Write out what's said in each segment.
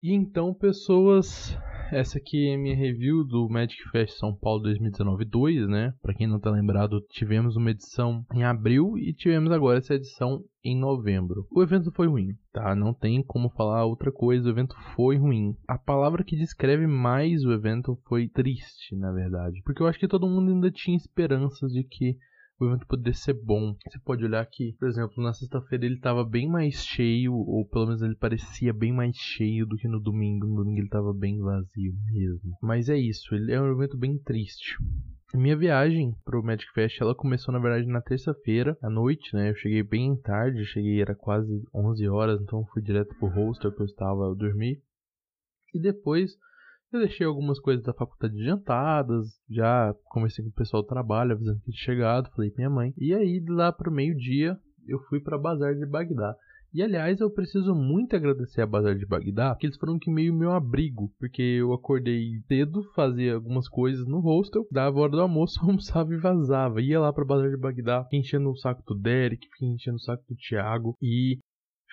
E então, pessoas, essa aqui é minha review do Magic Fest São Paulo 2019-2, né? Para quem não tá lembrado, tivemos uma edição em abril e tivemos agora essa edição em novembro. O evento foi ruim, tá? Não tem como falar outra coisa, o evento foi ruim. A palavra que descreve mais o evento foi triste, na verdade, porque eu acho que todo mundo ainda tinha esperanças de que o evento poderia ser bom. Você pode olhar que, por exemplo, na sexta-feira ele estava bem mais cheio, ou pelo menos ele parecia bem mais cheio do que no domingo. No domingo ele estava bem vazio mesmo. Mas é isso, ele é um evento bem triste. Minha viagem pro Magic Fest, ela começou na verdade na terça-feira à noite, né? Eu cheguei bem tarde, cheguei era quase 11 horas, então fui direto pro hostel que eu estava, eu dormi. E depois eu deixei algumas coisas da faculdade adiantadas, já conversei com o pessoal do trabalho, avisando que tinha chegado, falei pra minha mãe. E aí, lá pro meio-dia, eu fui para Bazar de Bagdá. E aliás, eu preciso muito agradecer a Bazar de Bagdá, porque eles foram que meio meu abrigo, porque eu acordei cedo, fazia algumas coisas no hostel, dava hora do almoço, almoçava e vazava. Ia lá pra Bazar de Bagdá, enchendo o saco do Derek, enchendo o saco do Thiago e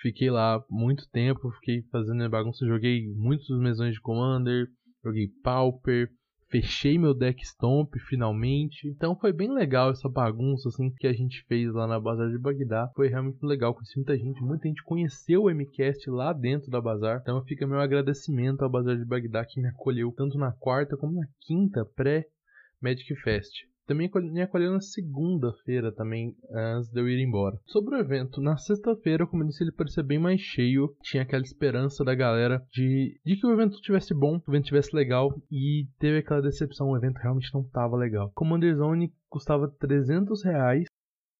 fiquei lá muito tempo, fiquei fazendo bagunça, joguei muitos mesões de Commander, joguei Pauper, fechei meu deck Stomp finalmente. Então foi bem legal essa bagunça assim que a gente fez lá na Bazar de Bagdá. Foi realmente legal, conheci muita gente, muita gente conheceu o MCast lá dentro da Bazar. Então fica meu agradecimento ao Bazar de Bagdá que me acolheu tanto na quarta como na quinta pré Magic Fest. Também me acolheu na segunda-feira também, antes de eu ir embora. Sobre o evento, na sexta-feira, como eu disse, ele parecia bem mais cheio. Tinha aquela esperança da galera de, de que o evento tivesse bom, que o evento tivesse legal. E teve aquela decepção, o evento realmente não estava legal. Commander Zone custava 300 reais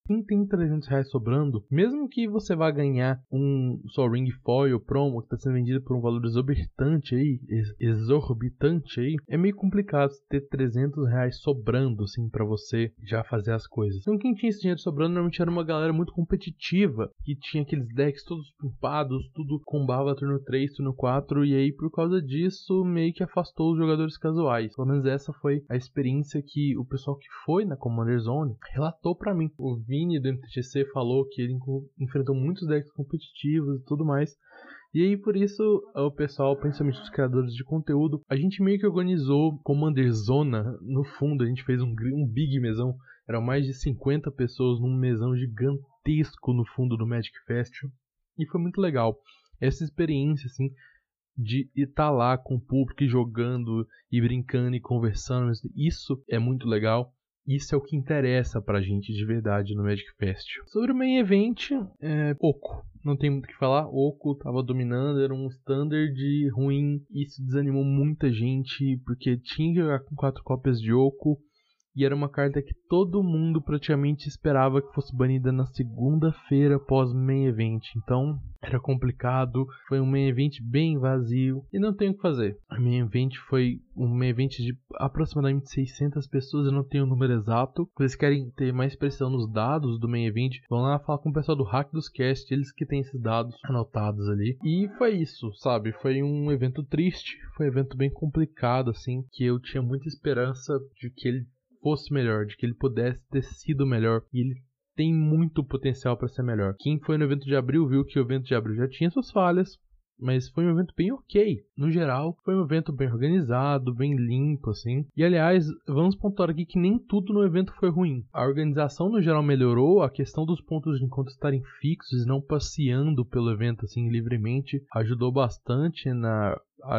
quem tem 300 reais sobrando, mesmo que você vá ganhar um Sol Ring Foil Promo que está sendo vendido por um valor exorbitante aí, exorbitante aí, é meio complicado ter 300 reais sobrando assim para você já fazer as coisas. Então quem tinha esse dinheiro sobrando normalmente era uma galera muito competitiva, que tinha aqueles decks todos pumpados, tudo combava turno 3, turno 4, e aí por causa disso meio que afastou os jogadores casuais. Pelo menos essa foi a experiência que o pessoal que foi na Commander Zone relatou para mim. O Vini do MTGC falou que ele enfrentou muitos decks competitivos e tudo mais. E aí, por isso, o pessoal, principalmente os criadores de conteúdo, a gente meio que organizou Commander Zona no fundo. A gente fez um, um big mesão. Eram mais de 50 pessoas num mesão gigantesco no fundo do Magic Fest. E foi muito legal. Essa experiência, assim, de estar lá com o público jogando e brincando e conversando. Isso é muito legal. Isso é o que interessa pra gente de verdade no Magic Fest. Sobre o main event, é Oco. Não tem muito o que falar. Oco tava dominando, era um standard ruim. Isso desanimou muita gente, porque tinha que jogar com quatro cópias de Oco e era uma carta que todo mundo praticamente esperava que fosse banida na segunda-feira pós main event. Então era complicado, foi um main event bem vazio e não tem o que fazer. A main event foi um main event de aproximadamente 600 pessoas, eu não tenho o número exato. Vocês querem ter mais precisão nos dados do main event, vão lá falar com o pessoal do Hack dos Cast, eles que têm esses dados anotados ali. E foi isso, sabe? Foi um evento triste, foi um evento bem complicado assim, que eu tinha muita esperança de que ele fosse melhor, de que ele pudesse ter sido melhor. E ele tem muito potencial para ser melhor. Quem foi no evento de abril viu que o evento de abril já tinha suas falhas, mas foi um evento bem ok. No geral, foi um evento bem organizado, bem limpo, assim. E aliás, vamos pontuar aqui que nem tudo no evento foi ruim. A organização no geral melhorou, a questão dos pontos de encontro estarem fixos e não passeando pelo evento assim livremente ajudou bastante na,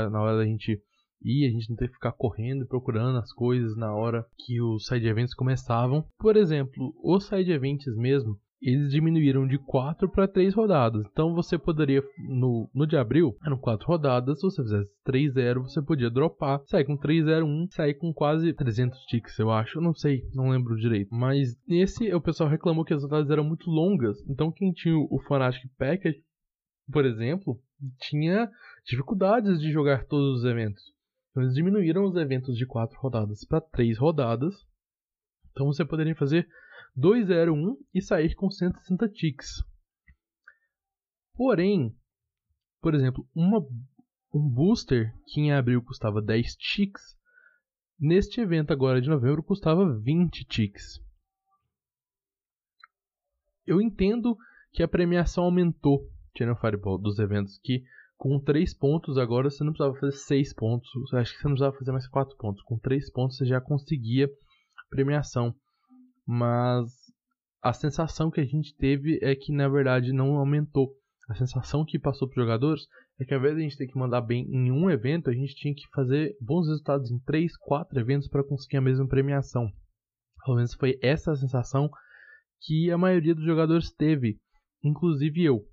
na hora da gente e a gente não ter que ficar correndo e procurando as coisas na hora que os side events começavam. Por exemplo, os side events mesmo, eles diminuíram de 4 para 3 rodadas. Então você poderia, no, no de abril, eram 4 rodadas, se você fizesse 3-0, você podia dropar, sair com 3-0-1, sair com quase 300 ticks, eu acho. Eu não sei, não lembro direito. Mas nesse, o pessoal reclamou que as rodadas eram muito longas. Então quem tinha o Fanatic Package, por exemplo, tinha dificuldades de jogar todos os eventos. Então eles diminuíram os eventos de 4 rodadas para 3 rodadas. Então você poderia fazer 2-0-1 e sair com 160 ticks. Porém, por exemplo, uma, um booster que em abril custava 10 ticks, neste evento agora de novembro custava 20 ticks. Eu entendo que a premiação aumentou Channel Fireball dos eventos que com 3 pontos agora você não precisava fazer 6 pontos. Acho que você não precisava fazer mais 4 pontos. Com 3 pontos você já conseguia premiação. Mas a sensação que a gente teve é que na verdade não aumentou. A sensação que passou para os jogadores é que ao invés de a gente ter que mandar bem em um evento, a gente tinha que fazer bons resultados em 3, 4 eventos para conseguir a mesma premiação. Pelo menos foi essa a sensação que a maioria dos jogadores teve, inclusive eu.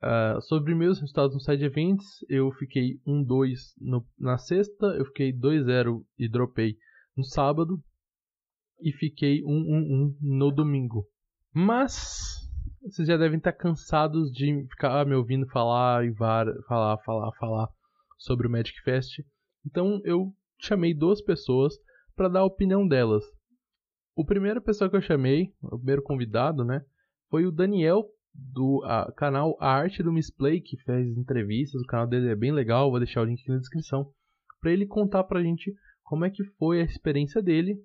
Uh, sobre meus resultados no side events, eu fiquei 1-2 na sexta, eu fiquei 2-0 e dropei no sábado, e fiquei 1-1-1 no domingo. Mas vocês já devem estar cansados de ficar me ouvindo falar e falar, falar, falar sobre o Magic Fest. Então eu chamei duas pessoas para dar a opinião delas. O primeiro pessoa que eu chamei, o primeiro convidado, né, foi o Daniel do canal Arte do Misplay, que fez entrevistas. O canal dele é bem legal, vou deixar o link aqui na descrição. Para ele contar pra gente como é que foi a experiência dele.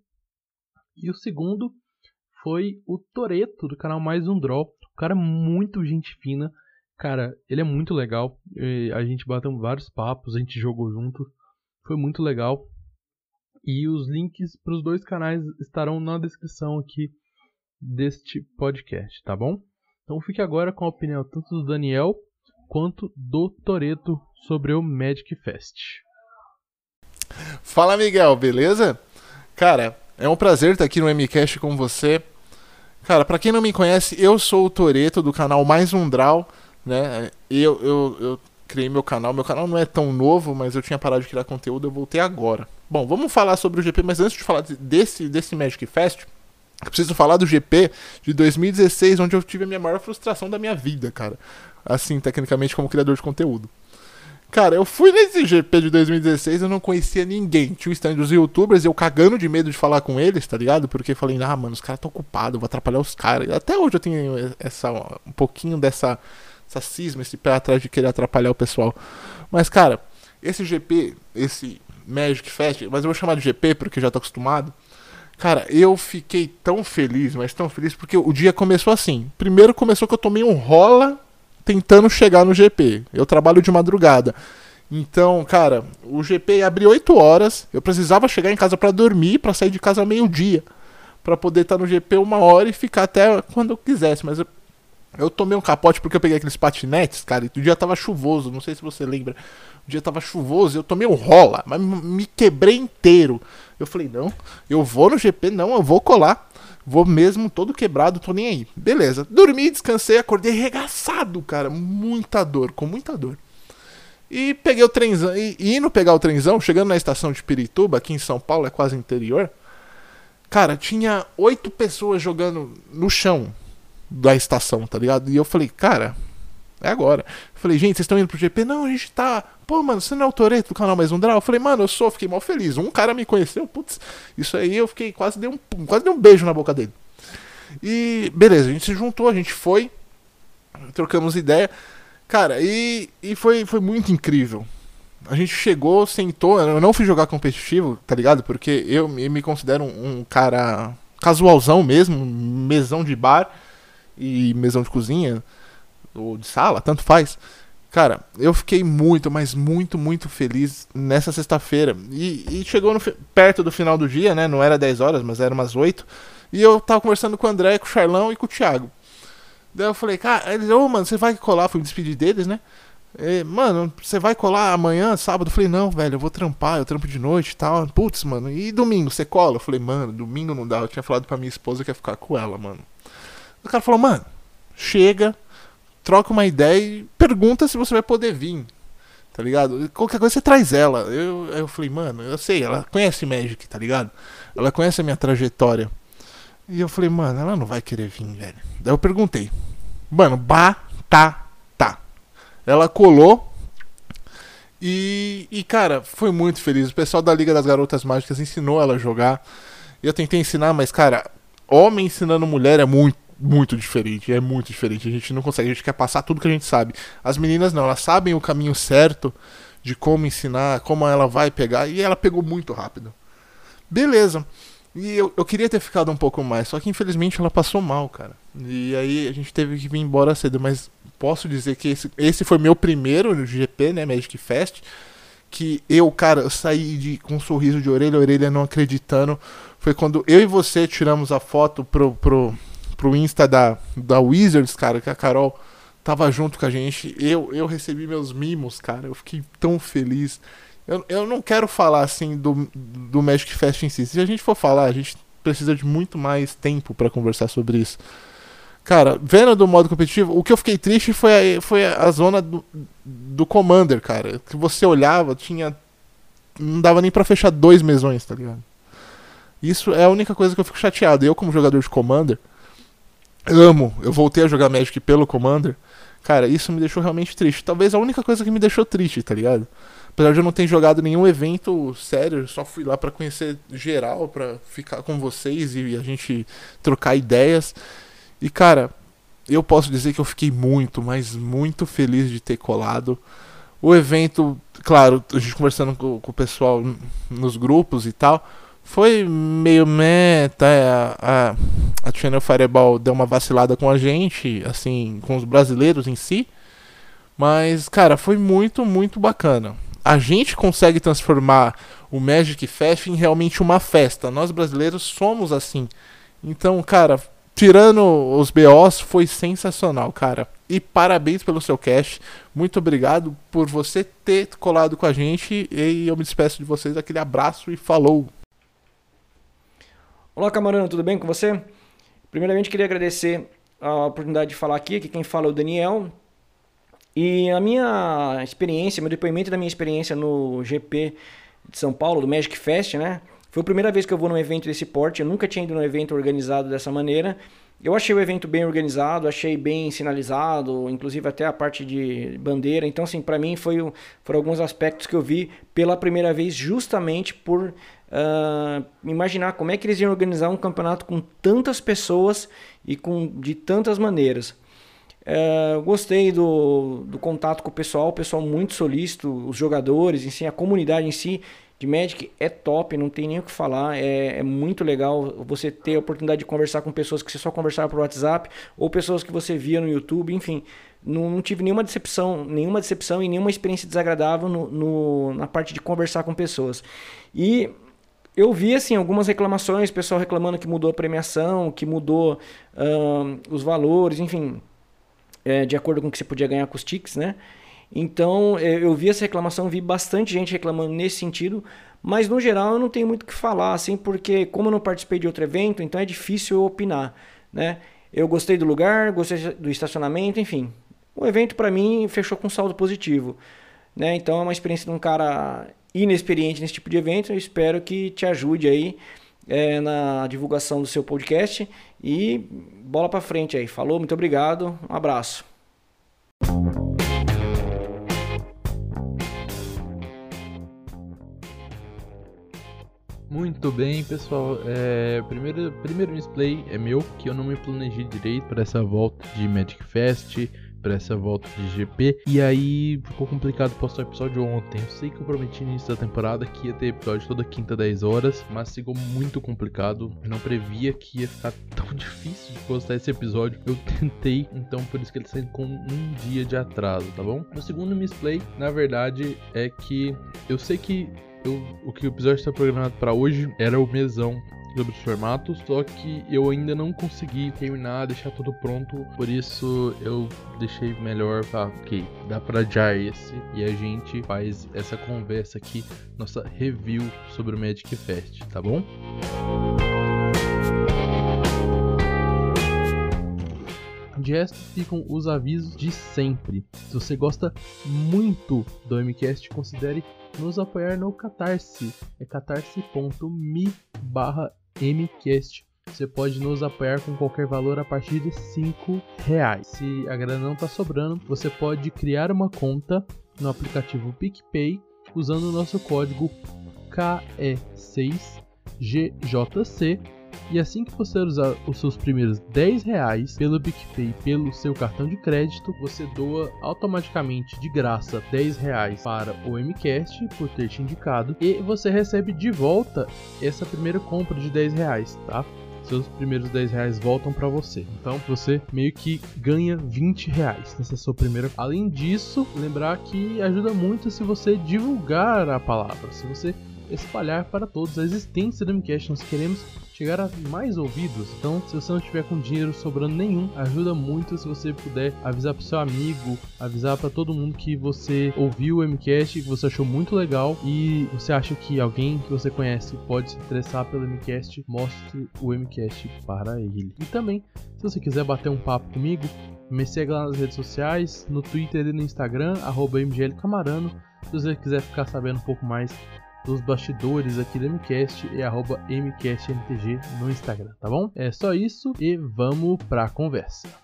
E o segundo foi o Toreto do canal Mais Um Draw. O cara é muito gente fina. Cara, ele é muito legal. A gente bateu vários papos, a gente jogou junto. Foi muito legal. E os links para os dois canais estarão na descrição aqui deste podcast, tá bom? Então fique agora com a opinião tanto do Daniel quanto do Toreto sobre o Magic Fest. Fala Miguel, beleza? Cara, é um prazer estar aqui no MCast com você. Cara, para quem não me conhece, eu sou o Toreto do canal Mais Um Draw, né? Eu, eu, eu criei meu canal. Meu canal não é tão novo, mas eu tinha parado de criar conteúdo, eu voltei agora. Bom, vamos falar sobre o GP, mas antes de falar desse, desse Magic Fest, preciso falar do GP de 2016, onde eu tive a minha maior frustração da minha vida, cara. Assim, tecnicamente, como criador de conteúdo. Cara, eu fui nesse GP de 2016, eu não conhecia ninguém. Tinha o stand dos youtubers, eu cagando de medo de falar com eles, tá ligado? Porque falei, ah, mano, os caras estão ocupados, vou atrapalhar os caras. Até hoje eu tenho essa, um pouquinho dessa essa cisma, esse pé atrás de querer atrapalhar o pessoal. Mas, cara, esse GP, esse Magic Fest, mas eu vou chamar de GP porque já tô acostumado. Cara, eu fiquei tão feliz, mas tão feliz, porque o dia começou assim. Primeiro começou que eu tomei um rola tentando chegar no GP. Eu trabalho de madrugada. Então, cara, o GP abriu 8 horas. Eu precisava chegar em casa para dormir, para sair de casa meio-dia. para poder estar no GP uma hora e ficar até quando eu quisesse. Mas eu tomei um capote porque eu peguei aqueles patinetes, cara, e o dia tava chuvoso, não sei se você lembra. O dia tava chuvoso eu tomei um rola, mas me quebrei inteiro. Eu falei, não, eu vou no GP, não, eu vou colar. Vou mesmo todo quebrado, tô nem aí. Beleza. Dormi, descansei, acordei regaçado, cara. Muita dor, com muita dor. E peguei o trenzão. E, e indo pegar o trenzão, chegando na estação de Pirituba, aqui em São Paulo, é quase interior. Cara, tinha oito pessoas jogando no chão da estação, tá ligado? E eu falei, cara, é agora. Eu falei, gente, vocês estão indo pro GP? Não, a gente tá. Pô, mano, você não é o Toreto do canal Mais Um Draw? Eu falei, mano, eu sou, fiquei mal feliz. Um cara me conheceu, putz, isso aí eu fiquei quase dei um, quase dei um beijo na boca dele. E beleza, a gente se juntou, a gente foi, trocamos ideia. Cara, e, e foi, foi muito incrível. A gente chegou, sentou, eu não fui jogar competitivo, tá ligado? Porque eu, me considero um, um cara casualzão mesmo, mesão de bar e mesão de cozinha, ou de sala, tanto faz. Cara, eu fiquei muito, mas muito, muito feliz nessa sexta-feira. E, e, chegou no, perto do final do dia, né? Não era 10 horas, mas era umas 8. E eu tava conversando com o André, com o Charlão e com o Thiago. Daí eu falei, cara, eles, ô, oh, mano, você vai colar? Fui me despedir deles, né? E, mano, você vai colar amanhã, sábado? Eu falei, não, velho, eu vou trampar, eu trampo de noite e tal. Putz, mano, e domingo, você cola? Eu falei, mano, domingo não dá. Eu tinha falado pra minha esposa que ia ficar com ela, mano. O cara falou, mano, chega, troca uma ideia e pergunta se você vai poder vir. Tá ligado? Qualquer coisa você traz ela. Eu, eu falei, mano, eu sei, ela conhece Magic, tá ligado? Ela conhece a minha trajetória. E eu falei, mano, ela não vai querer vir, velho. Daí eu perguntei, mano, batata. Ela colou. E, e, cara, foi muito feliz. O pessoal da Liga das Garotas Mágicas ensinou ela a jogar. Eu tentei ensinar, mas, cara, homem ensinando mulher é muito muito diferente, é muito diferente. A gente não consegue, a gente quer passar tudo que a gente sabe. As meninas não, elas sabem o caminho certo de como ensinar, como ela vai pegar, e ela pegou muito rápido. Beleza. E eu, eu queria ter ficado um pouco mais, só que infelizmente ela passou mal, cara. E aí a gente teve que vir embora cedo, mas posso dizer que esse, esse foi meu primeiro GP, né, Magic Fest, que eu, cara, eu saí de, com um sorriso de orelha a orelha não acreditando. Foi quando eu e você tiramos a foto pro, pro, pro Insta da, da Wizards, cara, que a Carol tava junto com a gente. Eu, eu recebi meus mimos, cara, eu fiquei tão feliz. Eu, eu não quero falar assim do, do Magic Fest em si. Se a gente for falar, a gente precisa de muito mais tempo para conversar sobre isso. Cara, vendo do modo competitivo, o que eu fiquei triste foi a, foi a zona do, do Commander, cara. Que você olhava, tinha. Não dava nem para fechar dois mesões, tá ligado? Isso é a única coisa que eu fico chateado. Eu, como jogador de Commander, amo. Eu voltei a jogar Magic pelo Commander. Cara, isso me deixou realmente triste. Talvez a única coisa que me deixou triste, tá ligado? Apesar de eu não ter jogado nenhum evento sério, só fui lá para conhecer geral, para ficar com vocês e a gente trocar ideias. E cara, eu posso dizer que eu fiquei muito, mas muito feliz de ter colado. O evento, claro, a gente conversando com, com o pessoal nos grupos e tal, foi meio meta. É, a, a, a Channel Fireball deu uma vacilada com a gente, assim, com os brasileiros em si. Mas, cara, foi muito, muito bacana a gente consegue transformar o Magic Fest em realmente uma festa. Nós brasileiros somos assim. Então, cara, tirando os BOs, foi sensacional, cara. E parabéns pelo seu cast. Muito obrigado por você ter colado com a gente. E eu me despeço de vocês. Aquele abraço e falou! Olá, camarada, tudo bem com você? Primeiramente, queria agradecer a oportunidade de falar aqui. Aqui quem fala é o Daniel, e a minha experiência, meu depoimento da minha experiência no GP de São Paulo, do Magic Fest, né? Foi a primeira vez que eu vou num evento desse porte, eu nunca tinha ido num evento organizado dessa maneira. Eu achei o evento bem organizado, achei bem sinalizado, inclusive até a parte de bandeira. Então, assim, para mim foi, foram alguns aspectos que eu vi pela primeira vez, justamente por uh, imaginar como é que eles iam organizar um campeonato com tantas pessoas e com de tantas maneiras. É, gostei do, do contato com o pessoal, o pessoal muito solícito, os jogadores, si, a comunidade em si de Magic é top, não tem nem o que falar. É, é, muito legal você ter a oportunidade de conversar com pessoas que você só conversava por WhatsApp ou pessoas que você via no YouTube, enfim. Não, não tive nenhuma decepção, nenhuma decepção e nenhuma experiência desagradável no, no, na parte de conversar com pessoas. E eu vi assim algumas reclamações, pessoal reclamando que mudou a premiação, que mudou os valores, enfim é, de acordo com o que você podia ganhar com os tickets, né? Então é, eu vi essa reclamação, vi bastante gente reclamando nesse sentido, mas no geral eu não tenho muito o que falar, assim, porque como eu não participei de outro evento, então é difícil eu opinar, né? Eu gostei do lugar, gostei do estacionamento, enfim. O evento para mim fechou com saldo positivo, né? Então é uma experiência de um cara inexperiente nesse tipo de evento, eu espero que te ajude aí é, na divulgação do seu podcast e bola para frente aí. Falou, muito obrigado, um abraço. Muito bem, pessoal. É, primeiro, primeiro misplay é meu, que eu não me planejei direito para essa volta de Magic Fest para essa volta de GP. E aí ficou complicado postar o episódio ontem. Eu sei que eu prometi no início da temporada que ia ter episódio toda quinta 10 horas, mas ficou muito complicado. Eu não previa que ia ficar tão difícil de postar esse episódio. Eu tentei, então por isso que ele saiu com um dia de atraso, tá bom? O segundo misplay, na verdade, é que eu sei que eu, o que o episódio está programado para hoje era o mesão sobre os formatos, só que eu ainda não consegui terminar, deixar tudo pronto, por isso eu deixei melhor, ah, ok, dá pra adiar esse e a gente faz essa conversa aqui, nossa review sobre o Magic Fest, tá bom? De resto, ficam os avisos de sempre. Se você gosta muito do MCast, considere nos apoiar no Catarse. É catarse.me barra MCast. Você pode nos apoiar com qualquer valor a partir de 5 reais. Se a grana não está sobrando, você pode criar uma conta no aplicativo PicPay usando o nosso código KE6GJC E assim que você usar os seus primeiros 10 reais pelo PicPay pelo seu cartão de crédito, você doa automaticamente de graça 10 reais para o MCast por ter te indicado e você recebe de volta essa primeira compra de 10 reais, tá? seus primeiros 10 reais voltam para você. Então você meio que ganha 20 reais nessa sua primeira. Além disso, lembrar que ajuda muito se você divulgar a palavra, se você espalhar para todos a existência do MCast. Nós queremos chegar a mais ouvidos. Então, se você não tiver com dinheiro sobrando nenhum, ajuda muito se você puder avisar pro seu amigo, avisar para todo mundo que você ouviu o MCast, que você achou muito legal e você acha que alguém que você conhece pode se interessar pelo MCast, mostre o MCast para ele. E também, se você quiser bater um papo comigo, me segue lá nas redes sociais, no Twitter e no Instagram, arroba mglcamarano. Se você quiser ficar sabendo um pouco mais dos bastidores aqui do MCast e arroba MCastMTG no Instagram, tá bom? É só isso e vamos pra conversa.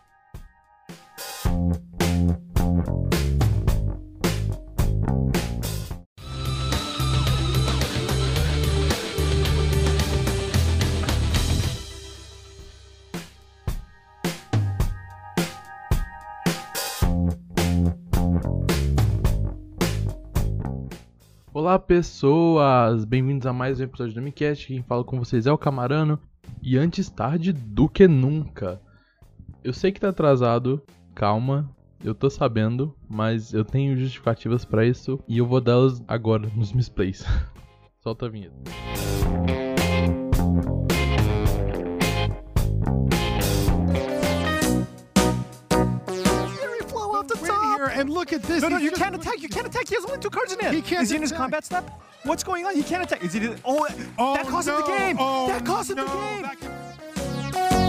Olá pessoas, bem-vindos a mais um episódio do MiCast. Quem fala com vocês é o Camarano. E antes tarde do que nunca. Eu sei que tá atrasado, calma, eu tô sabendo, mas eu tenho justificativas para isso e eu vou dá-las agora nos misplays. Solta a vinheta. And look at this. No, no, He's you just- can't attack. You can't attack. He has only two cards in hand. He can't Is he in his attack. combat step? What's going on? He can't attack. Is he? Oh, Oh, that cost him the no. game. Oh, that cost him no. the game. Can-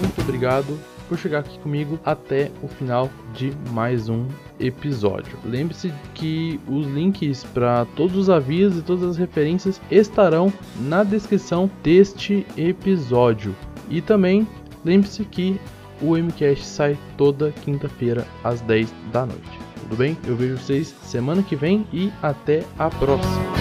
Muito obrigado por chegar aqui comigo até o final de mais um episódio. Lembre-se que os links para todos os avisos e todas as referências estarão na descrição deste episódio. E também lembre-se que o MCast sai toda quinta-feira às 10 da noite. Tudo bem? Eu vejo vocês semana que vem e até a próxima.